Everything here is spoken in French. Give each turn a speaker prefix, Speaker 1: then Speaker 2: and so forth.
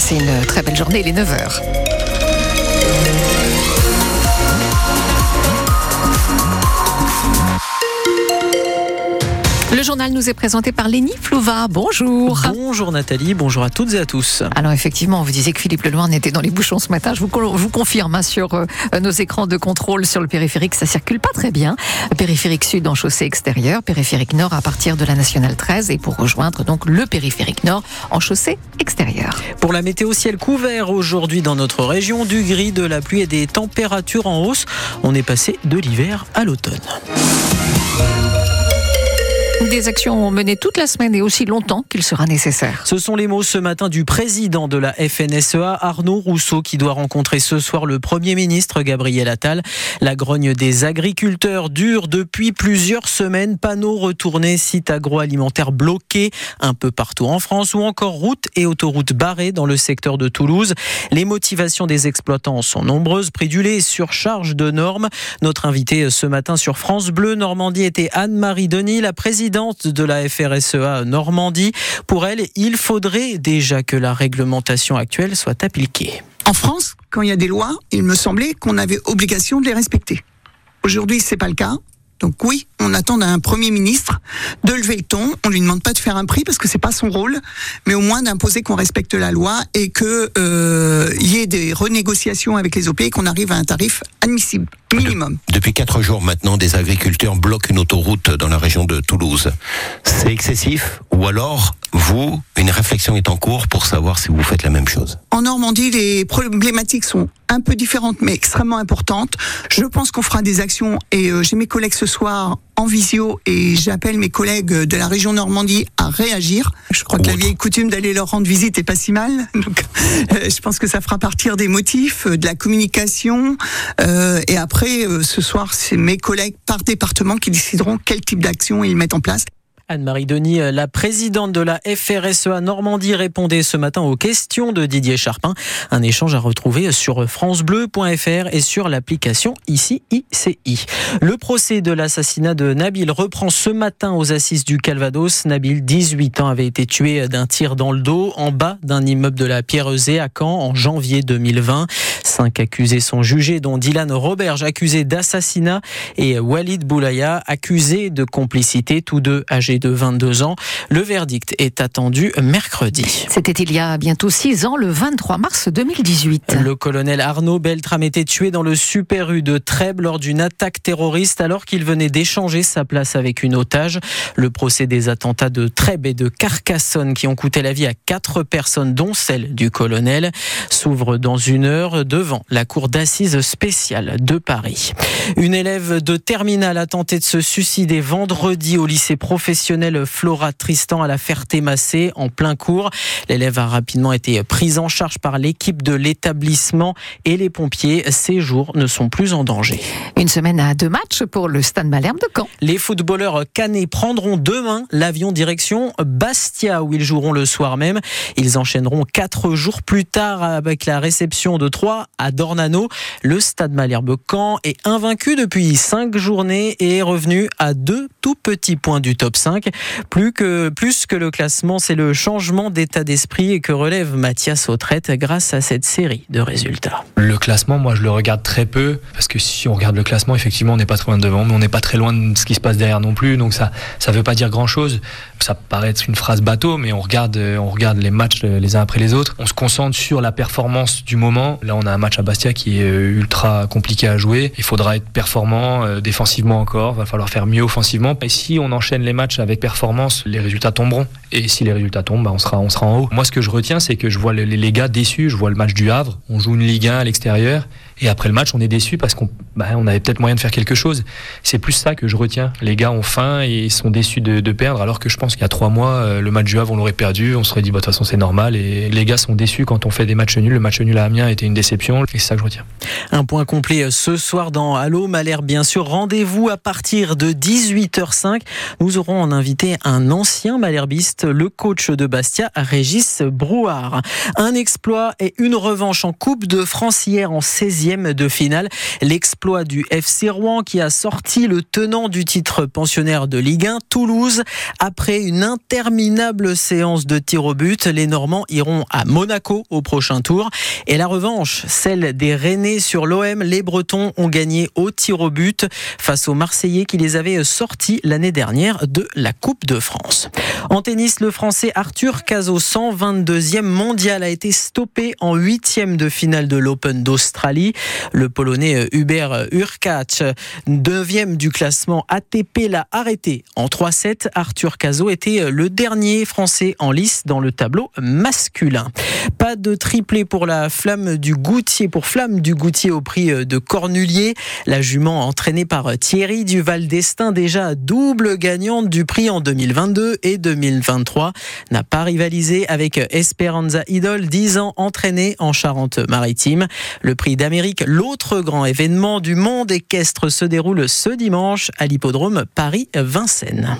Speaker 1: Passez une très belle journée, les 9h. Le journal nous est présenté par Lénie Flouva. Bonjour.
Speaker 2: Bonjour Nathalie, bonjour à toutes et à tous.
Speaker 1: Alors effectivement, vous disiez que Philippe Leloir était dans les bouchons ce matin. Je vous, vous confirme hein, sur euh, nos écrans de contrôle sur le périphérique, ça circule pas très bien. Périphérique sud en chaussée extérieure, périphérique nord à partir de la nationale 13 et pour rejoindre donc le périphérique nord en chaussée extérieure.
Speaker 2: Pour la météo ciel couvert aujourd'hui dans notre région, du gris, de la pluie et des températures en hausse. On est passé de l'hiver à l'automne.
Speaker 1: Des actions menées toute la semaine et aussi longtemps qu'il sera nécessaire.
Speaker 2: Ce sont les mots ce matin du président de la FNSEA, Arnaud Rousseau, qui doit rencontrer ce soir le Premier ministre Gabriel Attal. La grogne des agriculteurs dure depuis plusieurs semaines. Panneaux retournés, sites agroalimentaires bloqués un peu partout en France ou encore routes et autoroutes barrées dans le secteur de Toulouse. Les motivations des exploitants sont nombreuses. Prix du lait, surcharge de normes. Notre invité ce matin sur France Bleu Normandie était Anne-Marie Denis, la présidente de la FRSEA Normandie. Pour elle, il faudrait déjà que la réglementation actuelle soit appliquée.
Speaker 3: En France, quand il y a des lois, il me semblait qu'on avait obligation de les respecter. Aujourd'hui, c'est pas le cas. Donc oui, on attend d'un Premier ministre de lever le ton. On lui demande pas de faire un prix parce que c'est pas son rôle, mais au moins d'imposer qu'on respecte la loi et que euh, y ait des renégociations avec les OP et qu'on arrive à un tarif admissible minimum.
Speaker 4: depuis quatre jours maintenant, des agriculteurs bloquent une autoroute dans la région de Toulouse. C'est excessif ou alors vous, une réflexion est en cours pour savoir si vous faites la même chose?
Speaker 3: En Normandie, les problématiques sont un peu différentes mais extrêmement importantes. Je pense qu'on fera des actions et euh, j'ai mes collègues ce soir en visio et j'appelle mes collègues de la région Normandie à réagir. Je crois que la vieille coutume d'aller leur rendre visite est pas si mal. Donc, euh, je pense que ça fera partir des motifs, euh, de la communication. Euh, et après, euh, ce soir, c'est mes collègues par département qui décideront quel type d'action ils mettent en place.
Speaker 2: Anne-Marie Denis, la présidente de la FRSEA Normandie, répondait ce matin aux questions de Didier Charpin. Un échange à retrouver sur francebleu.fr et sur l'application ici ICI. Le procès de l'assassinat de Nabil reprend ce matin aux assises du Calvados. Nabil, 18 ans, avait été tué d'un tir dans le dos en bas d'un immeuble de la Pierrezée à Caen en janvier 2020. Cinq accusés sont jugés, dont Dylan Roberge, accusé d'assassinat, et Walid Boulaya, accusé de complicité, tous deux âgés de 22 ans. Le verdict est attendu mercredi.
Speaker 1: C'était il y a bientôt six ans, le 23 mars 2018.
Speaker 2: Le colonel Arnaud Beltram était tué dans le Super U de Trèbes lors d'une attaque terroriste alors qu'il venait d'échanger sa place avec une otage. Le procès des attentats de Trèbes et de Carcassonne qui ont coûté la vie à quatre personnes, dont celle du colonel, s'ouvre dans une heure devant la cour d'assises spéciale de Paris. Une élève de terminale a tenté de se suicider vendredi au lycée professionnel Flora Tristan à la Ferté-Massé en plein cours. L'élève a rapidement été prise en charge par l'équipe de l'établissement et les pompiers. Ses jours ne sont plus en danger.
Speaker 1: Une semaine à deux matchs pour le Stade Malherbe de Caen.
Speaker 2: Les footballeurs canets prendront demain l'avion direction Bastia où ils joueront le soir même. Ils enchaîneront quatre jours plus tard avec la réception de Troyes à Dornano. Le Stade Malherbe Caen est invaincu depuis cinq journées et est revenu à deux tout petits points du top 5. Plus que, le classement, c'est le changement d'état d'esprit que relève Mathias Autrette grâce à cette série de résultats.
Speaker 5: Le classement, moi, je le regarde très peu parce que si on regarde le classement, effectivement, on n'est pas très loin devant, mais on n'est pas très loin de ce qui se passe derrière non plus. Donc ça, ça veut pas dire grand chose. Ça paraît être une phrase bateau, mais on regarde, on regarde les matchs les uns après les autres. On se concentre sur la performance du moment. Là, on a un match à Bastia qui est ultra compliqué à jouer. Il faudra être performant euh, défensivement encore. Il va falloir faire mieux offensivement. Et si on enchaîne les matchs avec performance, les résultats tomberont. Et si les résultats tombent, bah, on, sera, on sera en haut. Moi, ce que je retiens, c'est que je vois les, les gars déçus. Je vois le match du Havre. On joue une Ligue 1 à l'extérieur. Et après le match, on est déçu parce qu'on bah, on avait peut-être moyen de faire quelque chose. C'est plus ça que je retiens. Les gars ont faim et sont déçus de, perdre, alors que je pense qu'il y a trois mois, euh, le match du Havre, on l'aurait perdu. On se serait dit, bah, de toute façon, c'est normal. Et les gars sont déçus quand on fait des matchs nuls. Le match nul à Amiens était une déception. et c'est ça que je retiens.
Speaker 2: Un point complet ce soir dans Allo Malherbe, bien sûr. Rendez-vous à partir de 18h05. Nous aurons en invité un ancien malherbiste, le coach de Bastia, Régis Brouard. Un exploit et une revanche en Coupe de France hier en 16e de finale. L'exploit du FC Rouen qui a sorti le tenant du titre pensionnaire de Ligue 1, Toulouse. Après une interminable séance de tir au but, les Normands iront à Monaco au prochain tour. Et la revanche, celle des Rennais sur l'OM, les Bretons ont gagné au tir au but face aux Marseillais qui les avaient sortis l'année dernière de la Coupe de France. En tennis, le Français Arthur Cazot, 122e mondial, a été stoppé en huitième de finale de l'Open d'Australie. Le Polonais Hubert Urkacz, 9e du classement ATP, l'a arrêté en 3-7. Arthur Cazot était le dernier Français en lice dans le tableau masculin. Pas de triplé pour la flamme du Goutier, pour Flamme du Goutier au prix de Cornulier. La jument entraînée par Thierry Duval d'Estaing, déjà double gagnante du prix en 2022 et 2023, n'a pas rivalisé avec Esperanza Idol, 10 ans entraînée en Charente-Maritime. Le prix d'Amérique, l'autre grand événement du monde équestre, se déroule ce dimanche à l'hippodrome Paris-Vincennes.